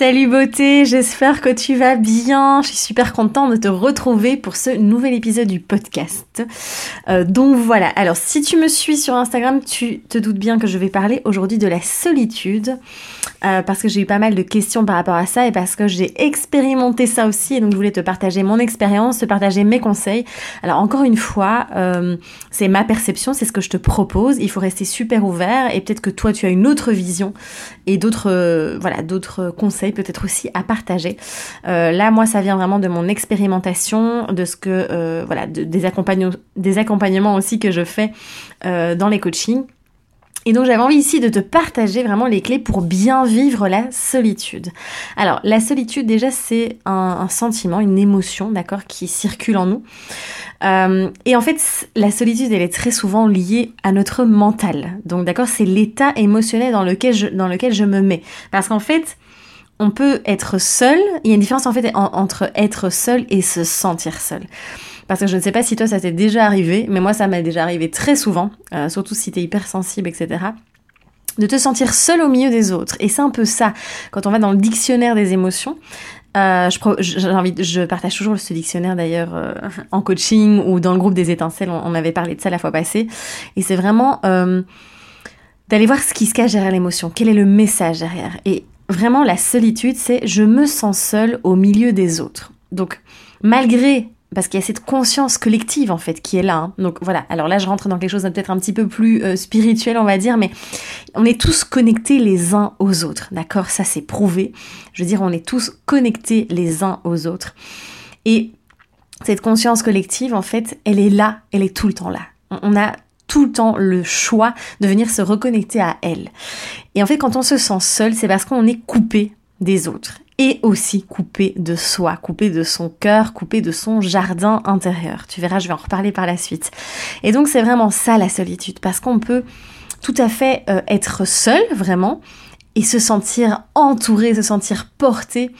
Salut beauté, j'espère que tu vas bien. Je suis super contente de te retrouver pour ce nouvel épisode du podcast. Euh, donc voilà, alors si tu me suis sur Instagram, tu te doutes bien que je vais parler aujourd'hui de la solitude. Euh, parce que j'ai eu pas mal de questions par rapport à ça et parce que j'ai expérimenté ça aussi et donc je voulais te partager mon expérience, te partager mes conseils. Alors encore une fois, euh, c'est ma perception, c'est ce que je te propose. Il faut rester super ouvert et peut-être que toi tu as une autre vision et d'autres voilà d'autres conseils peut-être aussi à partager. Euh, là, moi, ça vient vraiment de mon expérimentation, de ce que, euh, voilà, des, accompagnements, des accompagnements aussi que je fais euh, dans les coachings. Et donc j'avais envie ici de te partager vraiment les clés pour bien vivre la solitude. Alors la solitude déjà c'est un, sentiment, une émotion, d'accord, qui circule en nous. et en fait la solitude elle est très souvent liée à notre mental. Donc d'accord c'est l'état émotionnel dans lequel je, dans lequel je me mets. Parce qu'en fait on peut être seul. Il y a une différence en fait entre être seul et se sentir seul. Parce que je ne sais pas si toi ça t'est déjà arrivé, mais moi ça m'est déjà arrivé très souvent, euh, surtout si t'es hypersensible, etc de te sentir seul au milieu des autres. Et c'est un peu ça, quand on va dans le dictionnaire des émotions, euh, je, partage toujours ce dictionnaire d'ailleurs euh, en coaching ou dans le groupe des étincelles, on, avait parlé de ça la fois passée. Et c'est vraiment d'aller voir ce qui se cache derrière l'émotion, quel est le message derrière? Vraiment la solitude, c'est je me sens seule au milieu des autres. Donc malgré parce qu'il y a cette conscience collective en fait qui est là. Hein. Donc voilà, alors là je rentre dans quelque chose peut-être un petit peu plus euh, spirituel on va dire, mais on est tous connectés les uns aux autres, d'accord? Ça c'est prouvé. Je veux dire, on est tous connectés les uns aux autres. Et cette conscience collective en fait, elle est là, elle est tout le temps là. On a tout le temps le choix de venir se reconnecter à elle. Et en fait, quand on se sent seul, c'est parce qu'on est coupé des autres et aussi coupé de soi, coupé de son cœur, coupé de son jardin intérieur. Tu verras, je vais en reparler par la suite. Et donc c'est vraiment ça la solitude, parce qu'on peut tout à fait euh, être seul, vraiment, et se sentir entouré, se sentir porté.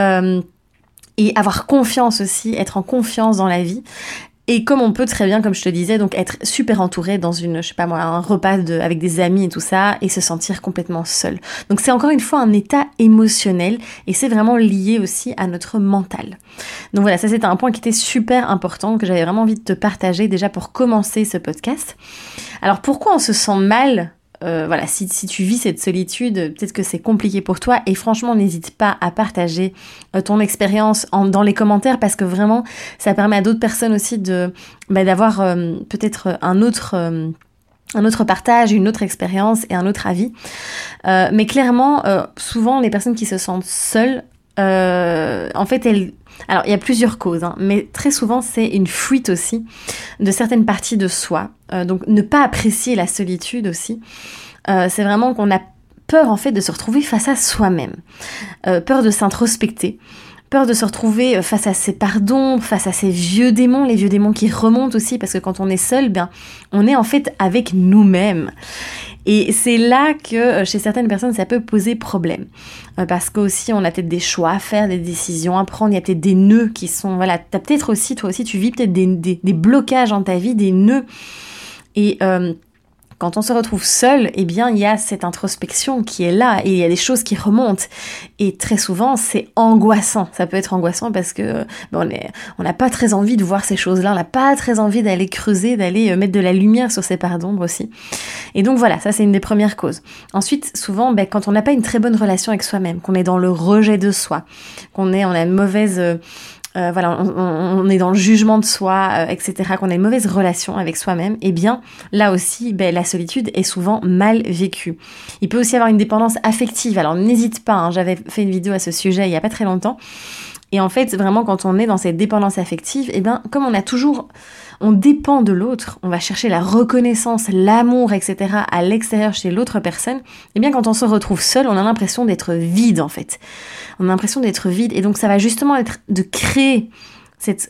Euh, et avoir confiance aussi, être en confiance dans la vie. Et comme on peut très bien, comme je te disais, donc être super entouré dans une, je sais pas moi, un repas de, avec des amis et tout ça, et se sentir complètement seul. Donc c'est encore une fois un état émotionnel, et c'est vraiment lié aussi à notre mental. Donc voilà, ça c'était un point qui était super important, que j'avais vraiment envie de te partager déjà pour commencer ce podcast. Alors pourquoi on se sent mal euh, voilà, si, tu vis cette solitude, peut-être que c'est compliqué pour toi. Et franchement, n'hésite pas à partager euh, ton expérience dans les commentaires parce que vraiment, ça permet à d'autres personnes aussi bah, d'avoir euh, peut-être un autre partage, une autre expérience et un autre avis. mais clairement, souvent, les personnes qui se sentent seules, en fait, elles alors, il y a plusieurs causes, hein, mais très souvent, c'est une fuite aussi de certaines parties de soi. Euh, donc, ne pas apprécier la solitude aussi. Euh, c'est vraiment qu'on a peur, en fait, de se retrouver face à soi-même. Euh, peur de s'introspecter. Peur de se retrouver face à ses pardons, face à ses vieux démons, les vieux démons qui remontent aussi, parce que quand on est seul, bien, on est en fait avec nous-mêmes. Et c'est là que euh, chez certaines personnes, ça peut poser problème. Euh, parce qu'aussi, on a peut-être des choix à faire, des décisions à prendre. Il y a peut-être des nœuds qui sont... Voilà, t'as peut-être aussi, toi aussi, tu vis peut-être des, des, blocages dans ta vie, des nœuds. Et euh, quand on se retrouve seul, eh bien, il y a cette introspection qui est là et il y a des choses qui remontent. Et très souvent, c'est angoissant. Ça peut être angoissant parce que ben, on n'a pas très envie de voir ces choses-là. On n'a pas très envie d'aller creuser, d'aller euh, mettre de la lumière sur ces parts d'ombre aussi. Et donc voilà, ça c'est une des premières causes. Ensuite, souvent, ben, quand on n'a pas une très bonne relation avec soi-même, qu'on est dans le rejet de soi, qu'on est, on a une mauvaise euh, voilà, on, est dans le jugement de soi, euh, etc., qu'on a une mauvaise relation avec soi-même, eh bien, là aussi, ben, la solitude est souvent mal vécue. Il peut aussi avoir une dépendance affective. Alors, n'hésite pas, hein, j'avais fait une vidéo à ce sujet il y a pas très longtemps. Et en fait, vraiment, quand on est dans cette dépendance affective, eh bien, comme on a toujours on dépend de l'autre, on va chercher la reconnaissance, l'amour, etc. à l'extérieur chez l'autre personne, et eh bien quand on se retrouve seul, on a l'impression d'être vide en fait. On a l'impression d'être vide et donc ça va justement être de créer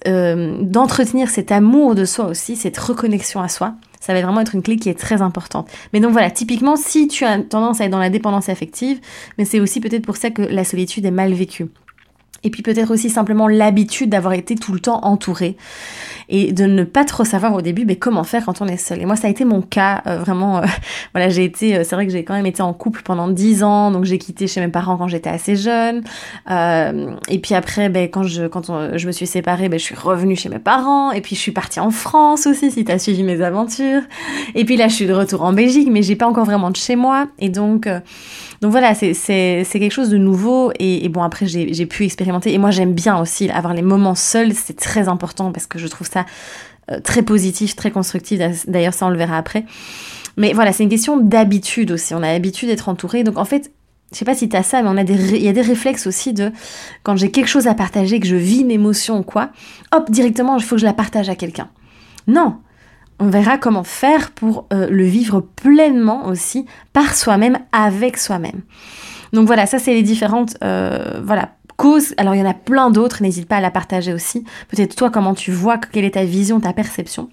euh, d'entretenir cet amour de soi aussi, cette reconnexion à soi. Ça va vraiment être une clé qui est très importante. Mais donc voilà, typiquement, si tu as tendance à être dans la dépendance affective, mais c'est aussi peut-être pour ça que la solitude est mal vécue. Et puis peut-être aussi simplement l'habitude d'avoir été tout le temps entouré et de ne pas trop savoir au début mais comment faire quand on est seul. Et moi ça a été mon cas euh, vraiment. Euh, voilà j'ai été, euh, c'est vrai que j'ai quand même été en couple pendant dix ans, donc j'ai quitté chez mes parents quand j'étais assez jeune. et puis après ben quand je quand je me suis séparée, ben je suis revenue chez mes parents et puis je suis partie en France aussi si t'as suivi mes aventures. Et puis là je suis de retour en Belgique mais j'ai pas encore vraiment de chez moi et donc donc voilà, c'est quelque chose de nouveau et, bon après j'ai pu expérimenter et moi j'aime bien aussi avoir les moments seuls, c'est très important parce que je trouve ça euh, très positif, très constructif. D'ailleurs ça on le verra après. Mais voilà, c'est une question d'habitude aussi. On a l'habitude d'être entouré. Donc en fait, je sais pas si tu ça, mais il y a des réflexes aussi de quand j'ai quelque chose à partager, que je vis une émotion ou quoi, hop, directement, il faut que je la partage à quelqu'un. Non, on verra comment faire pour euh, le vivre pleinement aussi par soi-même, avec soi-même. Donc voilà, ça c'est les différentes euh, voilà, causes. Alors il y en a plein d'autres, n'hésite pas à la partager aussi. Peut-être toi comment tu vois, quelle est ta vision, ta perception.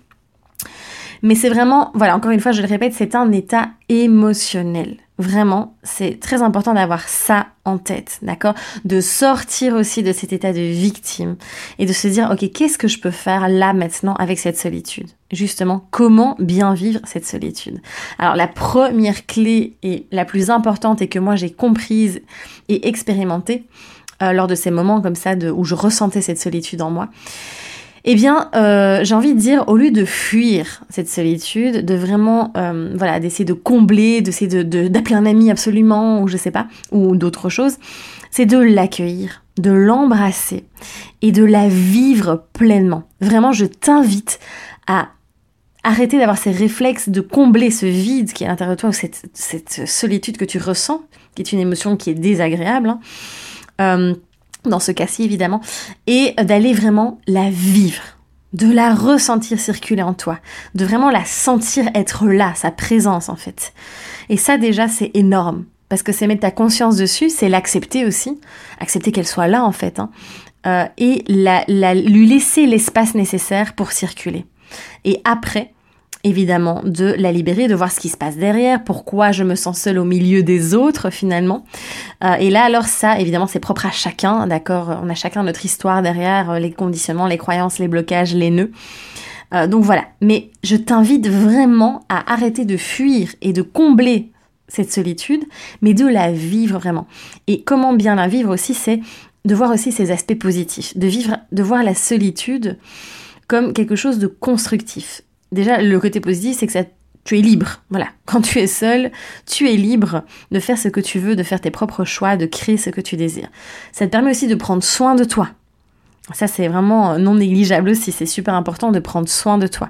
Mais c'est vraiment, voilà, encore une fois, je le répète, c'est un état émotionnel. Vraiment, c'est très important d'avoir ça en tête, d'accord? De sortir aussi de cet état de victime et de se dire, ok, qu'est-ce que je peux faire là maintenant avec cette solitude? Justement, comment bien vivre cette solitude? Alors la première clé et la plus importante et que moi j'ai comprise et expérimentée euh, lors de ces moments comme ça où je ressentais cette solitude en moi, eh bien, euh, j'ai envie de dire, au lieu de fuir cette solitude, de vraiment, euh, voilà, d'essayer de combler, d'essayer de, d'appeler un ami absolument, ou je sais pas, ou d'autres choses, c'est de l'accueillir, de l'embrasser et de la vivre pleinement. Vraiment, je t'invite à arrêter d'avoir ces réflexes de combler ce vide qui est à l'intérieur de toi, ou cette, cette solitude que tu ressens, qui est une émotion qui est désagréable. Hein. Euh, dans ce cas-ci évidemment, et d'aller vraiment la vivre, de la ressentir circuler en toi, de vraiment la sentir être là, sa présence en fait. Et ça déjà c'est énorme, parce que c'est mettre ta conscience dessus, c'est l'accepter aussi, accepter qu'elle soit là en fait, hein, euh, et la, lui laisser l'espace nécessaire pour circuler. Et après, évidemment de la libérer, de voir ce qui se passe derrière, pourquoi je me sens seule au milieu des autres finalement. Euh, et là alors ça, évidemment, c'est propre à chacun, d'accord? On a chacun notre histoire derrière, euh, les conditionnements, les croyances, les blocages, les nœuds. Euh, donc voilà, mais je t'invite vraiment à arrêter de fuir et de combler cette solitude, mais de la vivre vraiment. Et comment bien la vivre aussi, c'est de voir aussi ses aspects positifs, de vivre, de voir la solitude comme quelque chose de constructif déjà, le côté positif, c'est que ça, tu es libre. Voilà. Quand tu es seul, tu es libre de faire ce que tu veux, de faire tes propres choix, de créer ce que tu désires. Ça te permet aussi de prendre soin de toi. Ça, c'est vraiment non négligeable aussi. C'est super important de prendre soin de toi.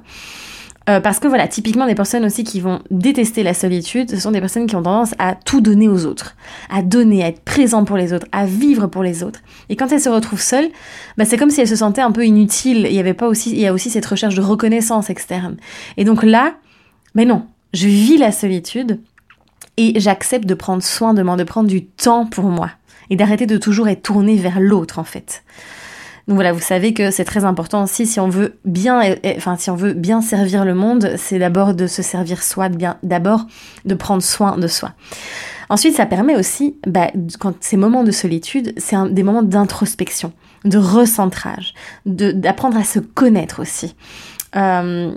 Euh, parce que voilà, typiquement des personnes aussi qui vont détester la solitude, ce sont des personnes qui ont tendance à tout donner aux autres, à donner, à être présent pour les autres, à vivre pour les autres. Et quand elles se retrouvent seules, bah, c'est comme si elles se sentaient un peu inutiles. Il y avait pas aussi, il y a aussi cette recherche de reconnaissance externe. Et donc là, mais non, je vis la solitude et j'accepte de prendre soin de moi, de prendre du temps pour moi et d'arrêter de toujours être tourné vers l'autre en fait. Donc voilà, vous savez que c'est très important aussi si on veut bien, enfin si on veut bien servir le monde, c'est d'abord de se servir soi, bien, d'abord de prendre soin de soi. Ensuite, ça permet aussi, bah, quand ces moments de solitude, c'est des moments d'introspection, de recentrage, d'apprendre à se connaître aussi. Euh,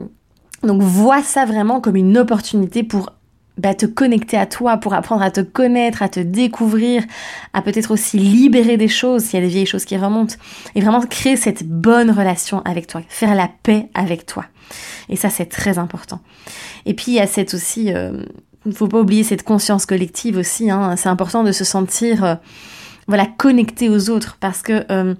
donc vois ça vraiment comme une opportunité pour bah, te connecter à toi, pour apprendre à te connaître, à te découvrir, à peut-être aussi libérer des choses s'il y a des vieilles choses qui remontent, et vraiment créer cette bonne relation avec toi, faire la paix avec toi. Et ça, c'est très important. Et puis, il y a cette aussi, il euh, ne faut pas oublier cette conscience collective aussi, hein, c'est important de se sentir, euh, voilà, connecté aux autres, parce que... Euh,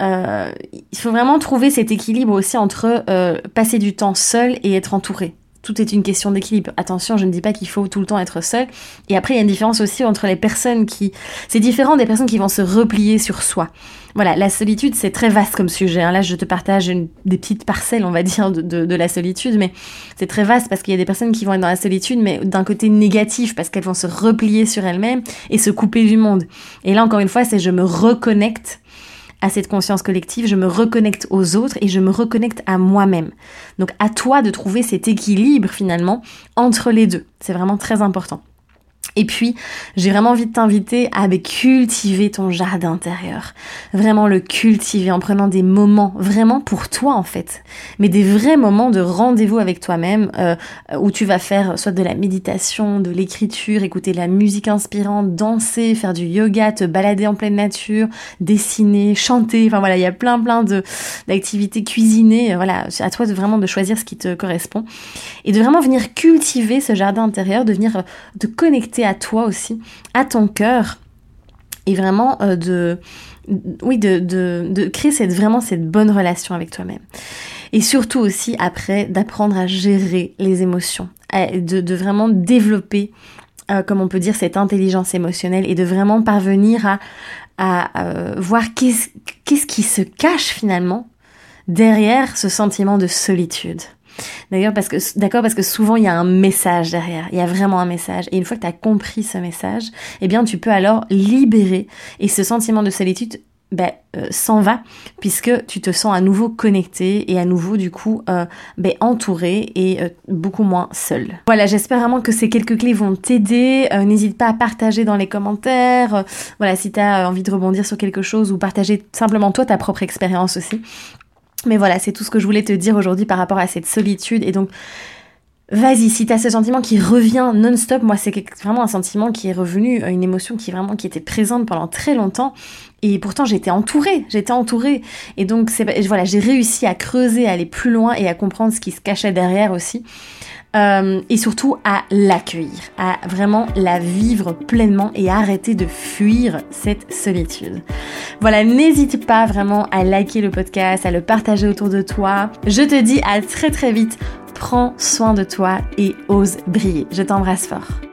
euh, il faut vraiment trouver cet équilibre aussi entre passer du temps seul et être entouré tout est une question d'équilibre. Attention, je ne dis pas qu'il faut tout le temps être seul. Et après, il y a une différence aussi entre les personnes qui... C'est différent des personnes qui vont se replier sur soi. Voilà, la solitude, c'est très vaste comme sujet. Hein. Là, je te partage une, des petites parcelles, on va dire, de, de, la solitude, mais c'est très vaste parce qu'il y a des personnes qui vont être dans la solitude, mais d'un côté négatif, parce qu'elles vont se replier sur elles-mêmes et se couper du monde. Et là, encore une fois, c'est je me reconnecte à cette conscience collective, je me reconnecte aux autres et je me reconnecte à moi-même. Donc à toi de trouver cet équilibre finalement entre les deux. C'est vraiment très important. Et puis, j'ai vraiment envie de t'inviter à cultiver ton jardin intérieur. Vraiment le cultiver en prenant des moments vraiment pour toi en fait. Mais des vrais moments de rendez-vous avec toi-même euh, où tu vas faire soit de la méditation, de l'écriture, écouter de la musique inspirante, danser, faire du yoga, te balader en pleine nature, dessiner, chanter. Enfin voilà, il y a plein plein d'activités cuisiner. Voilà, à toi de vraiment de choisir ce qui te correspond et de vraiment venir cultiver ce jardin intérieur, de venir te connecter à toi aussi, à ton cœur, et vraiment euh, de, oui, de, de, créer cette, vraiment cette bonne relation avec toi-même. Et surtout aussi après d'apprendre à gérer les émotions, de, de vraiment développer, euh, comme on peut dire, cette intelligence émotionnelle et de vraiment parvenir à, euh, voir qu'est-ce qui se cache finalement derrière ce sentiment de solitude. D'ailleurs, parce que, d'accord, parce que souvent il y a un message derrière. Il y a vraiment un message. Et une fois que tu as compris ce message, eh bien, tu peux alors libérer. Et ce sentiment de solitude, ben, euh, s'en va puisque tu te sens à nouveau connecté et à nouveau du coup euh, ben, entouré et euh, beaucoup moins seul. Voilà, j'espère vraiment que ces quelques clés vont t'aider. N'hésite pas à partager dans les commentaires. voilà, si tu as envie de rebondir sur quelque chose ou partager simplement toi ta propre expérience aussi. Mais voilà, c'est tout ce que je voulais te dire aujourd'hui par rapport à cette solitude. Et donc, vas-y, si tu as ce sentiment qui revient non-stop, moi c'est vraiment un sentiment qui est revenu, une émotion qui vraiment était présente pendant très longtemps. Et pourtant j'étais entourée, j'étais entourée. Et donc voilà, j'ai réussi à creuser, à aller plus loin et à comprendre ce qui se cachait derrière aussi. Euh, et surtout à l'accueillir, à vraiment la vivre pleinement et arrêter de fuir cette solitude. Voilà, n'hésite pas vraiment à liker le podcast, à le partager autour de toi. Je te dis à très très vite, prends soin de toi et ose briller. Je t'embrasse fort.